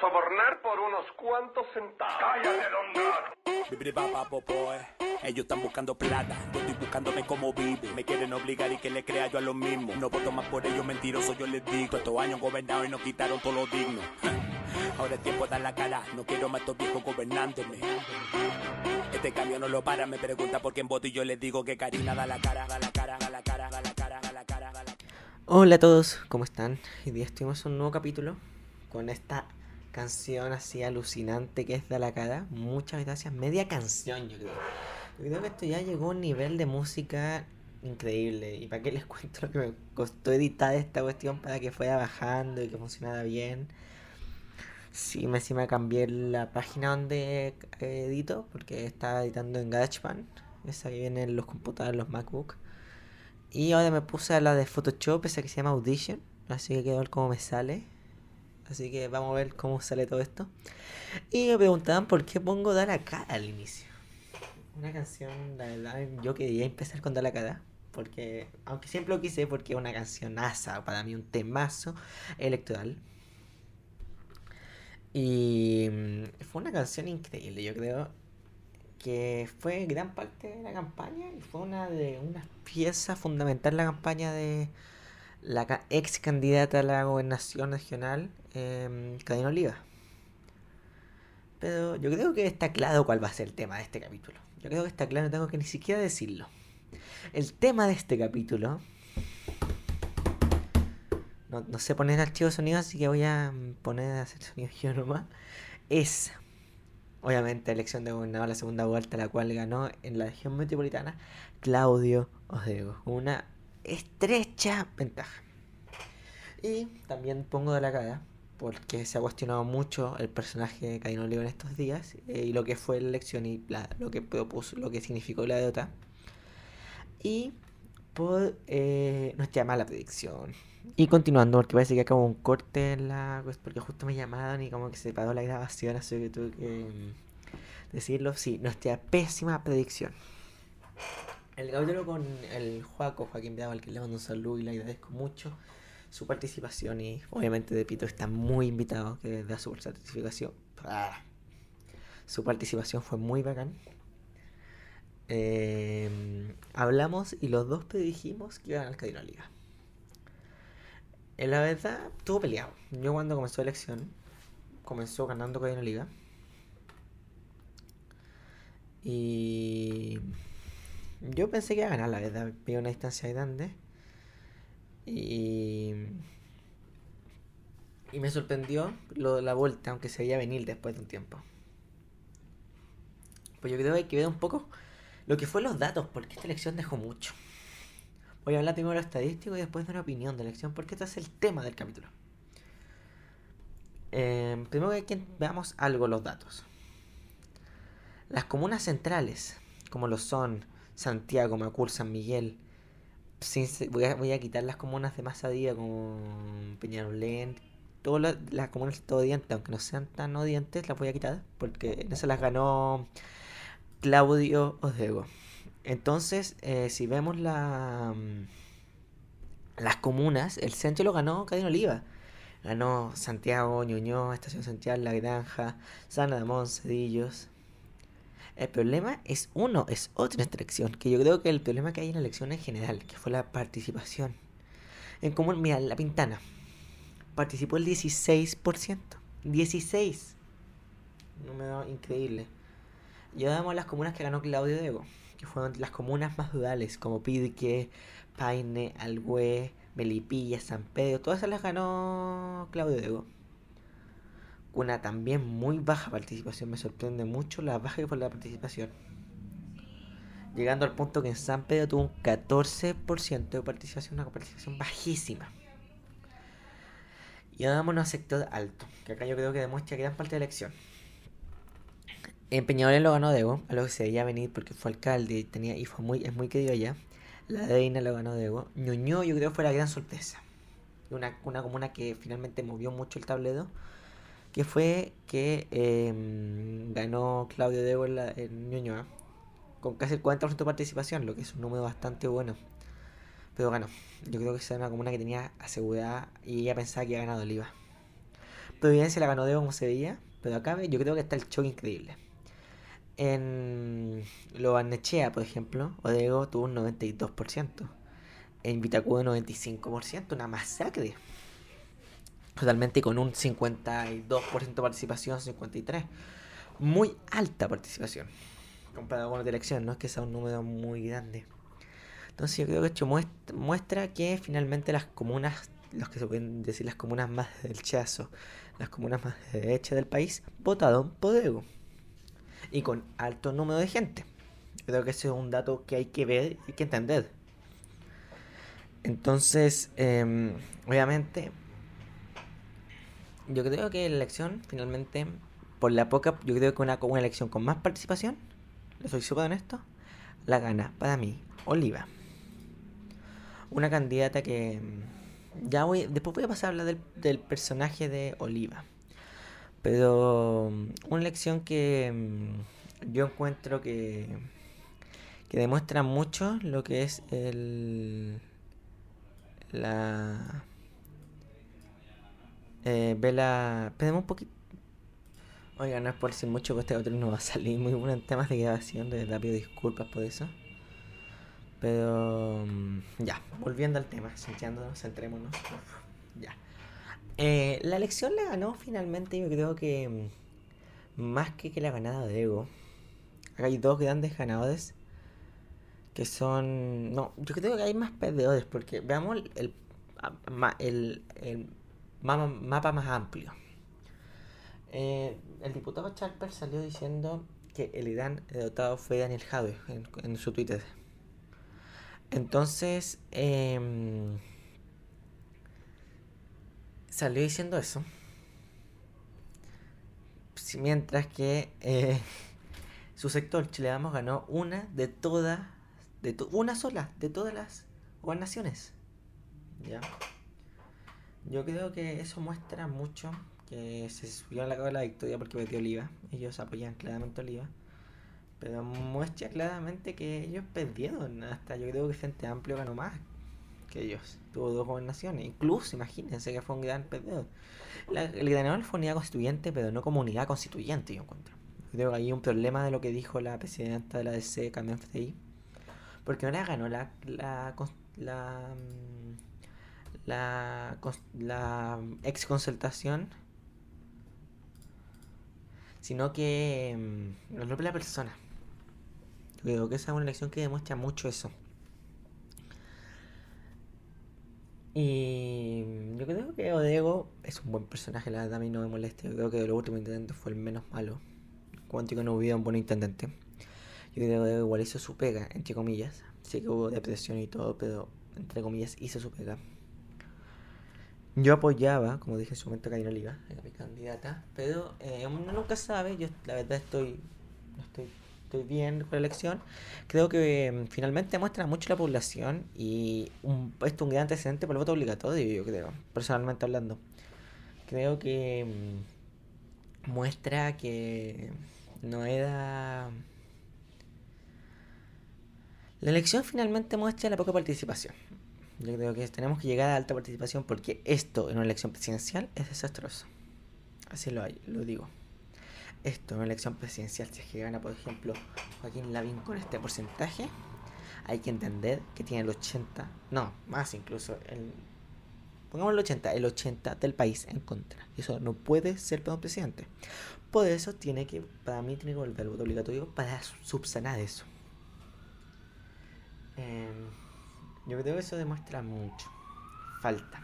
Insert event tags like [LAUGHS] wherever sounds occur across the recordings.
Sobornar por unos cuantos centavos. ¡Cállate, don Gato! Ellos están buscando plata, yo estoy buscándome como vivo. Me quieren obligar y que le crea yo a lo mismo. No voto más por ellos, mentiroso, yo les digo. Estos años gobernados y nos quitaron todo lo digno. [LAUGHS] Ahora es tiempo de dar la cara, no quiero más estos viejos gobernándome. Este cambio no lo para, me pregunta por quién voto y yo les digo que Karina da la cara, da la cara, da la cara, da la cara, da la cara, da la cara. Hola a todos, ¿cómo están? Hoy día estuvimos en un nuevo capítulo con esta canción así alucinante que es de la cara. Muchas gracias, media canción yo creo. Yo creo que esto ya llegó a un nivel de música increíble. ¿Y para qué les [LAUGHS] cuento lo que me costó editar esta cuestión para que fuera bajando y que funcionara bien? Sí, me encima cambié la página donde eh, edito porque estaba editando en GarageBand, esa que viene en los computadores, los MacBook. Y ahora me puse la de Photoshop, esa que se llama Audition, así que quiero ver cómo me sale. Así que vamos a ver cómo sale todo esto. Y me preguntaban por qué pongo Dar la cara al inicio. Una canción, la verdad, yo quería empezar con Dar la cara. Porque, aunque siempre lo quise, porque es una canción asa, para mí un temazo electoral. Y mm, fue una canción increíble, yo creo que fue gran parte de la campaña y fue una de una pieza fundamental de la campaña de la ex candidata a la gobernación regional, eh, Cadena Oliva. Pero yo creo que está claro cuál va a ser el tema de este capítulo. Yo creo que está claro, no tengo que ni siquiera decirlo. El tema de este capítulo. No, no sé poner archivo de sonido, así que voy a mm, poner a hacer sonido yo nomás. Es, obviamente, elección de gobernador, la segunda vuelta, la cual ganó en la región metropolitana Claudio Osdego. Una estrecha ventaja. Y también pongo de la cara, porque se ha cuestionado mucho el personaje de Caín Olivo en estos días eh, y lo que fue la elección y la- lo que propuso, lo que significó la derrota. Y por eh, nuestra mala predicción. Y continuando, porque parece que acabó un corte en la. pues, porque justo me llamaron y como que se paró la grabación, así que tuve que mm, decirlo. Sí, nuestra pésima predicción. El capítulo con el Joaco, Joaquín Bravo, al que le mando un saludo y le agradezco mucho su participación. Y obviamente de Pito está muy invitado que da su certificación. Su participación fue muy bacán. Eh, hablamos y los dos predijimos que iban al Cadino Liga. Eh, La verdad, estuvo peleado. Yo cuando comenzó la elección, comenzó ganando Cadena Liga. Y yo pensé que iba a ganar, la verdad. Vi una distancia grande. Y, y me sorprendió lo de la vuelta, aunque se veía venir después de un tiempo. Pues yo creo que hay que ver un poco lo que fue los datos, porque esta elección dejó mucho. Voy a hablar primero de lo estadístico y después de una opinión de elección, porque este es el tema del capítulo. Eh, primero que veamos algo los datos. Las comunas centrales, como lo son Santiago, Macul, San Miguel, sin se- voy, a, voy a quitar las comunas de arriba como Peñarolén, todas las, comunas todo odiantes, aunque no sean tan odiantes, las voy a quitar, porque en esas las ganó Claudio Osdego. Entonces, eh, si vemos mm, las comunas, el centro lo ganó Cadena Oliva. Ganó Santiago, Ñuñoa, Estación Central, La Granja, San Ramón, Cedillos. El problema es uno, es otra elección, que yo creo que el problema que hay en la elección en general, que fue la participación. En común, mira, La Pintana participó el 16%. 16. Número increíble. Y ahora vamos a las comunas que ganó Claudio Dego, que fueron las comunas más rurales, como Pirque, Paine, Algüe, Melipilla, San Pedro, todas esas las ganó Claudio Dego. Una también muy baja participación, me sorprende mucho la baja que fue la participación. Llegando al punto que en San Pedro tuvo un 14% de participación, una participación bajísima. Y vámonos al sector alto, que acá yo creo que demuestra gran parte de la elección. En Peñarolén lo ganó Dego, a lo que se veía venir porque fue alcalde y, tenía, y fue muy, es muy querido allá. La Reina lo ganó Dego. Ñuñoa yo creo fue la gran sorpresa. Una, una comuna que finalmente movió mucho el tablero. Que fue que em, ganó Claudio Dego en, en Ñuñoa. Con casi el 40% de participación, lo que es un número bastante bueno. Pero ganó. Yo creo que esa era una comuna que tenía asegurada y ella pensaba que había ganado Oliva. Providencia la ganó de como se veía, pero acá yo creo que está el choque increíble. En Lo Barnechea, por ejemplo, Odego tuvo un 92%. En Vitacura un 95%, una masacre. Totalmente con un 52% de participación, 53%. Muy alta participación. Comparado con la elección, no es que sea un número muy grande. Entonces yo creo que esto muestra que finalmente las comunas, los que se pueden decir las comunas más del chazo, las comunas más de derecha del país, votaron por. Y con alto número de gente. Creo que ese es un dato que hay que ver y que entender. Entonces, em, obviamente, yo creo que la elección, finalmente, por la poca, yo creo que una, una elección con más participación, le soy súper honesto, la gana para mí Oliva una candidata que mm, ya voy, después voy a pasar a hablar del, personaje de Oliva. Pero mm, una lección que mm, yo encuentro que, que demuestra mucho lo que es el la eh, Vela esperemos un poquito oiga no es por decir mucho que este otro no va a salir muy bueno en temas de grabación de verdad pido disculpas por eso pero mm, ya, volviendo al tema, centrándonos, centrémonos. ya. Eh, la elección la ganó finalmente, yo creo que mm, más que que la ganada de Ego. Hay dos grandes ganadores que son... No, yo creo que hay más perdedores porque veamos el, el, mapa más amplio. Eh, el diputado Charper salió diciendo que el Irán dotado fue Daniel Jadwe en, su Twitter. Entonces, em, salió diciendo eso. Mientras que eh, su sector, Chile ganó una de todas, de una sola, de todas las gobernaciones. ¿Ya? Yo creo que eso muestra mucho que se subió a la cabo la victoria porque metió Oliva. Ellos apoyan claramente Oliva. Pero muestra claramente que ellos perdieron. Hasta yo creo que Frente Amplio ganó más que ellos. Tuvo dos gobernaciones. Incluso, imagínense que fue un gran perdedor. La, el ganador fue unidad constituyente, pero no comunidad constituyente, yo encuentro. Creo que hay un problema de lo que dijo la presidenta de la DC, Carmen Frey. Porque no la ganó la, la, la, la ex consultación sino que no mm, la persona. Creo que esa es una elección que demuestra mucho eso. Y yo creo que Odego es un buen personaje, la verdad a mí no me molesta. Yo creo que de los últimos intendentes fue el menos malo. Cuántico no hubiera un buen intendente. Yo creo que Odego igual hizo su pega, entre comillas. Sí que hubo depresión y todo, pero entre comillas hizo su pega. Yo apoyaba, como dije en su momento, a Karina Oliva, era mi candidata, pero eh, uno nunca sabe. Yo la verdad estoy, estoy estoy bien con la elección. Creo que mm, finalmente muestra mucho la población y esto es un gran antecedente para el voto obligatorio, yo creo, personalmente hablando. Creo que mm, muestra que no era... La elección finalmente muestra la poca participación. Yo creo que tenemos que llegar a alta participación porque esto en una elección presidencial es desastroso. Así lo, digo esto en una elección presidencial, si es que gana, por ejemplo, Joaquín Lavín con este porcentaje, hay que entender que tiene el 80, no, más incluso, el, pongamos el 80, el 80 del país en contra. Eso no puede ser para un presidente. Por eso tiene que, para mí, tiene que volver el voto obligatorio para subsanar eso. Em, yo creo que eso demuestra mucho. Falta.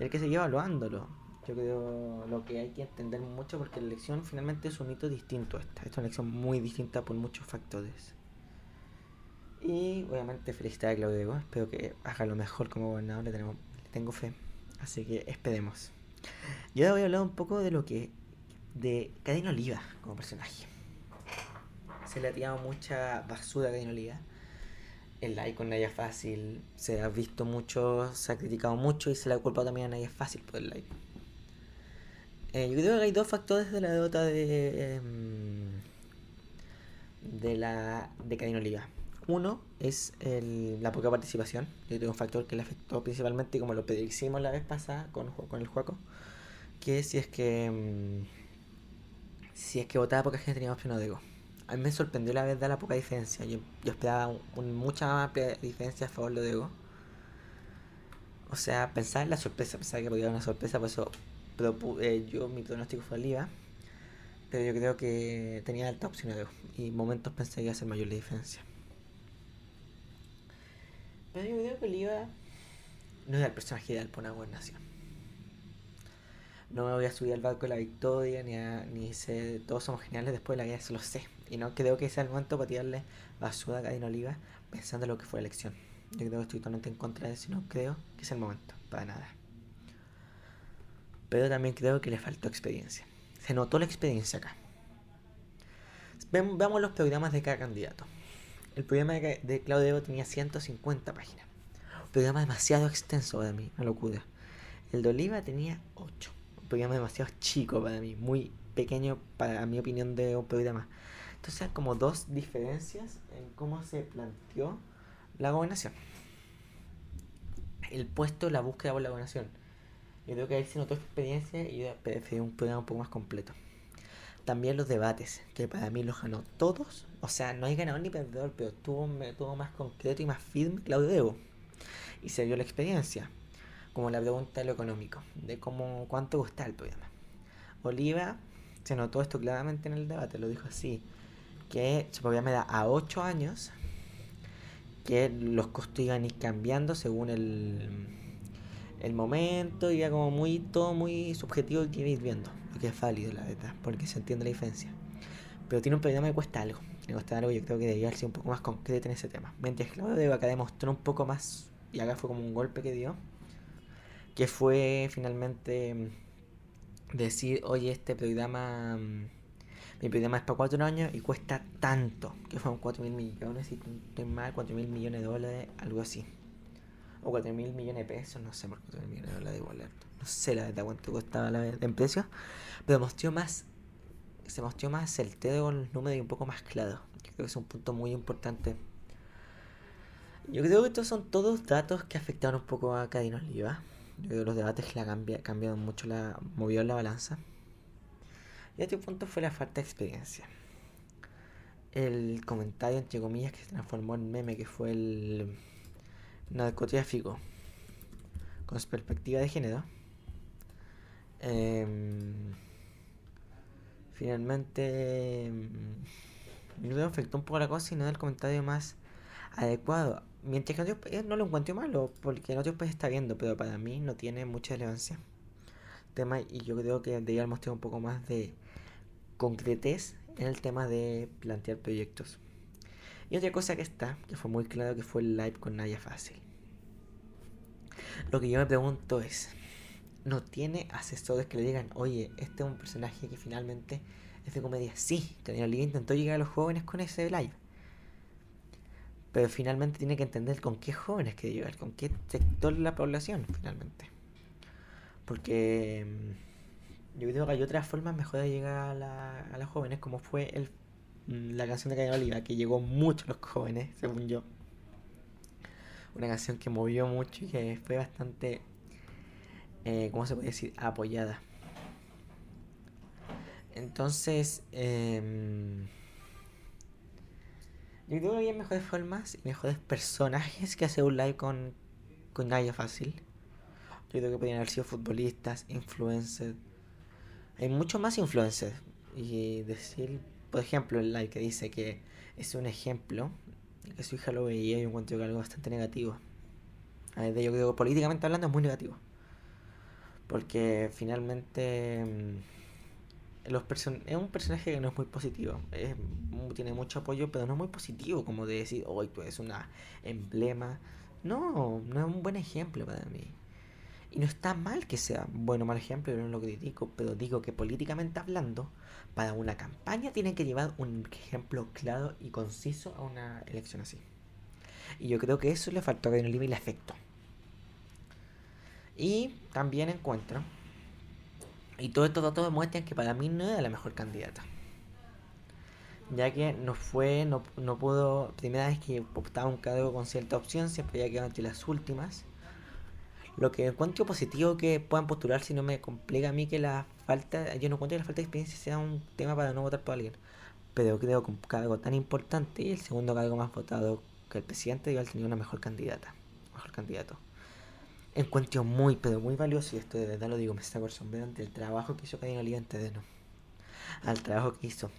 hay que seguir evaluándolo yo creo lo que hay que entender mucho porque la elección finalmente es un hito distinto esta. es una elección muy distinta por muchos factores. Y obviamente felicitar a Claudio Espero que haga lo mejor como gobernador. Le, tenemos, tengo fe. Así que esperemos. Yo ahora voy a hablar un poco de lo que. de Cadena Oliva como personaje. Se le ha tirado mucha basura a Cadena Oliva. El like con Naya Fácil se ha visto mucho, se ha criticado mucho y se le ha culpado también a Naya Fácil por el like. Eh, yo creo que hay dos factores de la derrota de, em, de la de Cadena Oliva. Uno es la poca participación. Yo tengo un factor que le afectó principalmente, como lo predicimos la vez pasada con, con el Juaco, que si es que mm, si es que votaba poca gente tenía opción de A mí me sorprendió la verdad la poca diferencia. Yo, yo esperaba mucha más diferencia a favor de Ego. O sea, pensaba en la sorpresa, pensaba que podía haber una sorpresa, por eso pero, eh, yo mi pronóstico fue Oliva. Pero yo creo que tenía alta opción de Ego. Y momentos pensé que iba a ser mayor la diferencia. Pero yo creo que Oliva no era el personaje ideal para una gobernación. No me voy a subir al barco de la victoria, ni, a, ni sé, todos somos geniales después de la guerra, eso lo sé. Y no creo que sea el momento para tirarle basura a Cadena Oliva pensando en lo que fue la elección. Yo creo que estoy totalmente en contra de eso y no creo que sea el momento, para nada. Pero también creo que le faltó experiencia. Se notó la experiencia acá. Veamos los programas de cada candidato. El programa de, Claudio tenía 150 páginas. Un programa demasiado extenso para mí, una locura. El de Oliva tenía 8. Un programa demasiado chico para mí, muy pequeño para mi opinión de un programa. Entonces, hay como dos diferencias en cómo se planteó la gobernación. El puesto, la búsqueda por la gobernación. Yo creo que ahí se notó experiencia y yo un programa un poco más completo. También los debates, que para mí los ganó todos. O sea, no hay ganador ni perdedor, pero tuvo, tuvo más concreto y más firme Claudio Debo. Y se vio la experiencia, como la pregunta de lo económico, de cómo cuánto gusta el programa. Oliva se notó esto claramente en el debate, lo dijo así, que su programa era a 8 años, que los costos iban a ir cambiando según el, el momento, iba como muy, todo muy subjetivo y que ir viendo que es válido, la verdad, porque se entiende la diferencia. Pero tiene un problema que cuesta algo. Le cuesta algo, yo creo que debería ser un poco más concreto en ese tema. Mientras Claudio de Vaca demostró un poco más, y acá fue como un golpe que dio, que fue finalmente mm, decir, oye, este programa, mm, mi programa es para cuatro años y cuesta tanto, que fueron 4 mil millones, si estoy mal, 4 mil millones de dólares, algo así. O 4 mil millones de pesos, no sé por 4 mil millones de dólares boleto. No sé la verdad cuánto costaba la, en precio pero mostró más, se mostró más certero con los números y un poco más claro. Yo creo que es un punto muy importante. Yo creo que estos son todos datos que afectaron un poco a Cadena Oliva. Yo creo que los debates la cambia, cambiaron mucho, la movió la balanza. Y este punto fue la falta de experiencia. El comentario, entre comillas, que se transformó en meme, que fue el narcotráfico con su perspectiva de género. Eh, finalmente mm, me afectó un poco la cosa y no da el comentario más adecuado. Mientras que no lo encuentro malo, porque en otros países está viendo, pero para mí no tiene mucha relevancia. Tema, y yo creo que debería mostrar un poco más de concretez en el tema de plantear proyectos. Y otra cosa que está, que fue muy claro, que fue el live con Naya Fácil. Lo que yo me pregunto es, no tiene asesores que le digan, oye, este es un personaje que finalmente es de comedia. Sí, Daniel Oliva intentó llegar a los jóvenes con ese live. Pero finalmente tiene que entender con qué jóvenes quiere llegar, con qué sector de la población, finalmente. Porque mm, yo creo que hay otras formas mejor de llegar a, los jóvenes, como fue el, la canción de Daniel Oliva, que llegó mucho a los jóvenes, según yo. Una canción que movió mucho y que fue bastante eh, ¿cómo se puede decir? Apoyada. Entonces, eh, yo creo que hay mejores formas y mejores personajes que hacer un live con, con Naya Fácil. Yo creo que podrían haber sido futbolistas, influencers. Hay muchos más influencers. Y decir, por ejemplo, el live que dice que es un ejemplo, que su hija lo veía y yo encuentro algo bastante negativo. Yo creo que políticamente hablando es muy negativo. Porque finalmente mm, los es un personaje que no es muy positivo. tiene mucho apoyo, pero no es muy positivo, como de decir, hoy tú eres una emblema. No, no es un buen ejemplo para mí. Y no está mal que sea bueno o mal ejemplo, yo no lo critico, pero digo que políticamente hablando, para una campaña tienen que llevar un ejemplo claro y conciso a una elección así. Y yo creo que eso le faltó a Reino Oliva y le afectó. Y también encuentro, y todos estos datos demuestran que para mí no era la mejor candidata. Ya que no fue, no, no pudo, primera vez que optaba un cargo con cierta opción, siempre había quedado entre las últimas. Lo que encuentro positivo que puedan postular si no me complica a mí que la falta, yo no encuentro que la falta de experiencia sea un tema para no votar por alguien. Pero creo que un cargo tan importante y el segundo cargo más votado que el presidente igual tenía una mejor candidata, mejor candidato. Encuentro muy, pero muy valioso, y esto de verdad lo digo, me saco el sombrero ante el trabajo que hizo Cadena Oliva en no Al trabajo que hizo.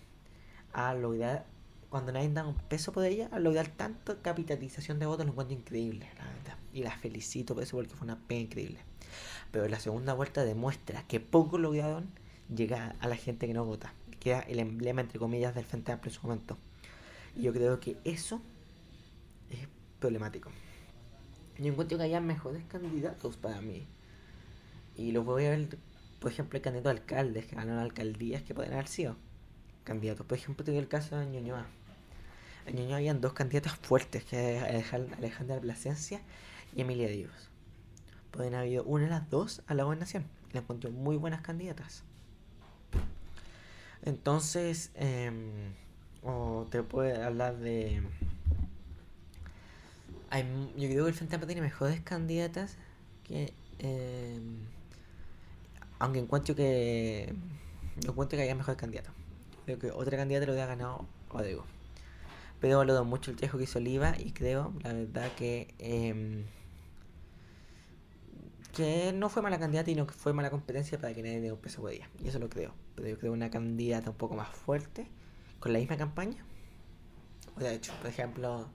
A lograr, cuando nadie da un peso por ella, a lograr tanta capitalización de votos, lo encuentro increíble, la verdad. Y la felicito por eso porque fue una pena increíble. Pero la segunda vuelta demuestra que poco lograron llegar a la gente que no vota. Que era el emblema, entre comillas, del Frente Amplio en su momento. Y yo creo que eso es problemático. Yo encuentro que haya mejores candidatos para mí. Y los voy a ver, por ejemplo, el candidato a alcaldes que ganan alcaldías que pueden haber sido candidatos. Por ejemplo, tengo el caso de Ñuñoa. En Ñuñoa habían dos candidatas fuertes, que es Alejandra Plasencia y Emilia Díaz. Pueden haber habido una de las dos a la gobernación. Le encontré muy buenas candidatas. Entonces, eh, o te puedo hablar de yo creo que el Frente Amplio tiene mejores candidatas que. Eh, aunque encuentro que. Encuentro que haya mejores candidatos. Creo que otra candidata lo hubiera ganado Rodrigo. Pero valoro mucho el trabajo que hizo Oliva y creo, la verdad, que. Eh, que no fue mala candidata y no fue mala competencia para que nadie dé un peso ella. Y eso lo creo. Pero yo creo una candidata un poco más fuerte, con la misma campaña. O sea, de hecho, por ejemplo,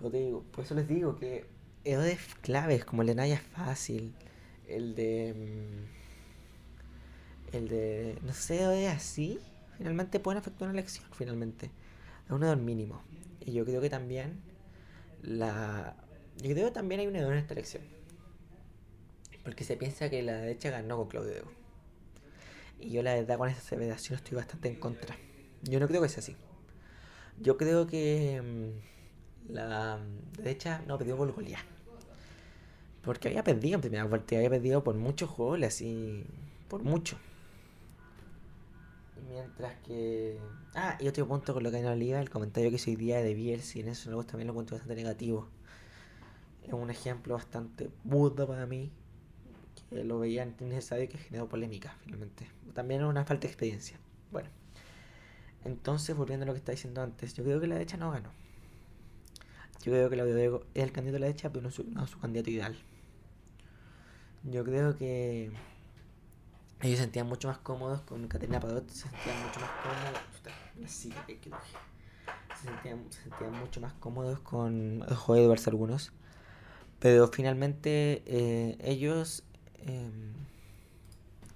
por, digo, por eso les digo que errores claves como el de Naya fácil, el de. Mm, el de. No sé, errores así, finalmente pueden afectar una elección, finalmente. Es un error mínimo. Y yo creo que también. La. Yo creo que también hay un error en esta elección. Porque se piensa que la derecha ganó con Claudio Y yo la verdad con esa aseveración estoy bastante en contra. Yo no creo que sea así. Yo creo que. Mm, la derecha no perdió por golear. Porque había perdido en primera vuelta, había perdido por muchos goles, así, por mucho. Mientras que. Ah, y otro punto con lo que la liga, el comentario que hizo hoy día de Bielsa, y en eso también lo encuentro bastante negativo. Es un ejemplo bastante burdo para mí, que lo veía innecesario que generó polémica, finalmente. También una falta de experiencia. Bueno, entonces, volviendo a lo que estaba diciendo antes, yo creo que la derecha no ganó. Yo creo que Claudio Diego es el candidato de la derecha, pero no, su, no su candidato ideal. Yo creo que ellos se sentían mucho más cómodos con Caterina Padot, se sentían mucho más cómodos. Se sentían, se sentían mucho más cómodos con Joe Edwards algunos. Pero finalmente eh, ellos. Eh,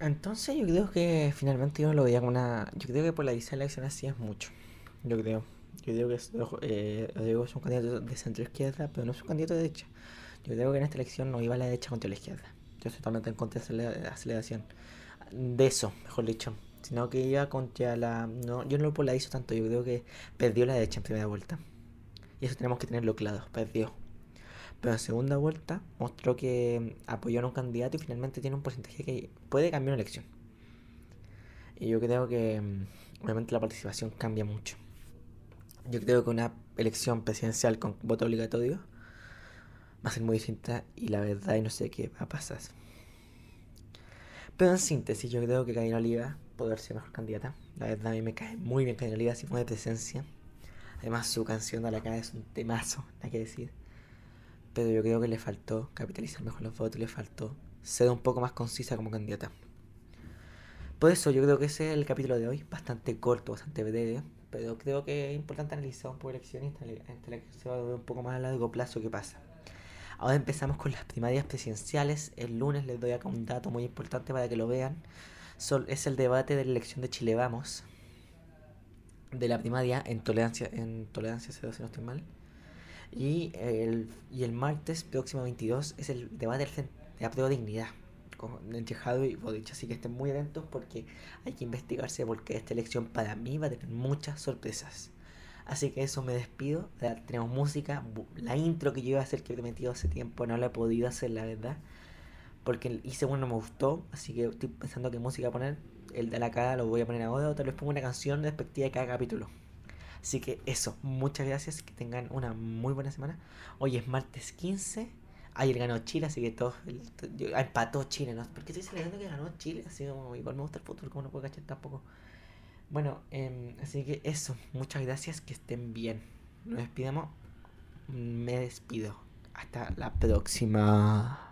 entonces yo creo que finalmente yo lo veía como una. Yo creo que polarizar la elección así es mucho. Yo creo. Yo digo que es, eh, es un candidato de centro izquierda, pero no es un candidato de derecha. Yo digo que en esta elección no iba a la derecha contra la izquierda. Yo estoy totalmente en contra de la aceleración. De eso, mejor dicho. Sino que iba contra la. No, yo no lo polarizo tanto. Yo creo que perdió la derecha en primera vuelta. Y eso tenemos que tenerlo claro. Perdió. Pero en segunda vuelta mostró que apoyó a un candidato y finalmente tiene un porcentaje que puede cambiar una elección. Y yo creo que mm, obviamente la participación cambia mucho. Yo creo que una elección presidencial con voto obligatorio va a ser muy distinta y la verdad no sé qué va a pasar. Pero en síntesis, yo creo que Karina Oliva puede ser mejor candidata. La verdad a mí me cae muy bien Karina Oliva si de presencia. Además su canción a la cara es un temazo, hay que decir. Pero yo creo que le faltó capitalizar mejor los votos, le faltó ser un poco más concisa como candidata. Por eso yo creo que ese es el capítulo de hoy, bastante corto, bastante breve, pero creo que es importante analizar un poco elecciones y se va a ver un poco más a largo plazo qué pasa. Ahora empezamos con las primarias presidenciales. El lunes les doy acá un dato muy importante para que lo vean. es el debate de la elección de Chile Vamos. De la primaria en tolerancia, en tolerancia cero, si no estoy mal. Y el, y el martes próximo 22 es el debate de la prueba dignidad entre Jado y Boric. Así que estén muy atentos porque hay que investigarse porque esta elección para mí va a tener muchas sorpresas. Así que eso me despido. Tenemos música. La intro que yo iba a hacer que he prometido hace tiempo no la he podido hacer, la verdad. Porque hice uno me gustó. Así que estoy pensando qué música poner. El de la cara lo voy a poner ahora. O tal vez pongo una canción respectiva de cada capítulo. Así que eso. Muchas gracias. Que tengan una muy buena semana. Hoy es martes 15 Ayer ganó Chile, así que todo. el- yo- empató Chile, ¿no? Porque estoy celebrando que ganó Chile, así como igual me gusta el fútbol, como no puedo cachar tampoco. Bueno, em, así que eso. Muchas gracias, que estén bien. Nos despidamos. Me despido. Hasta la próxima.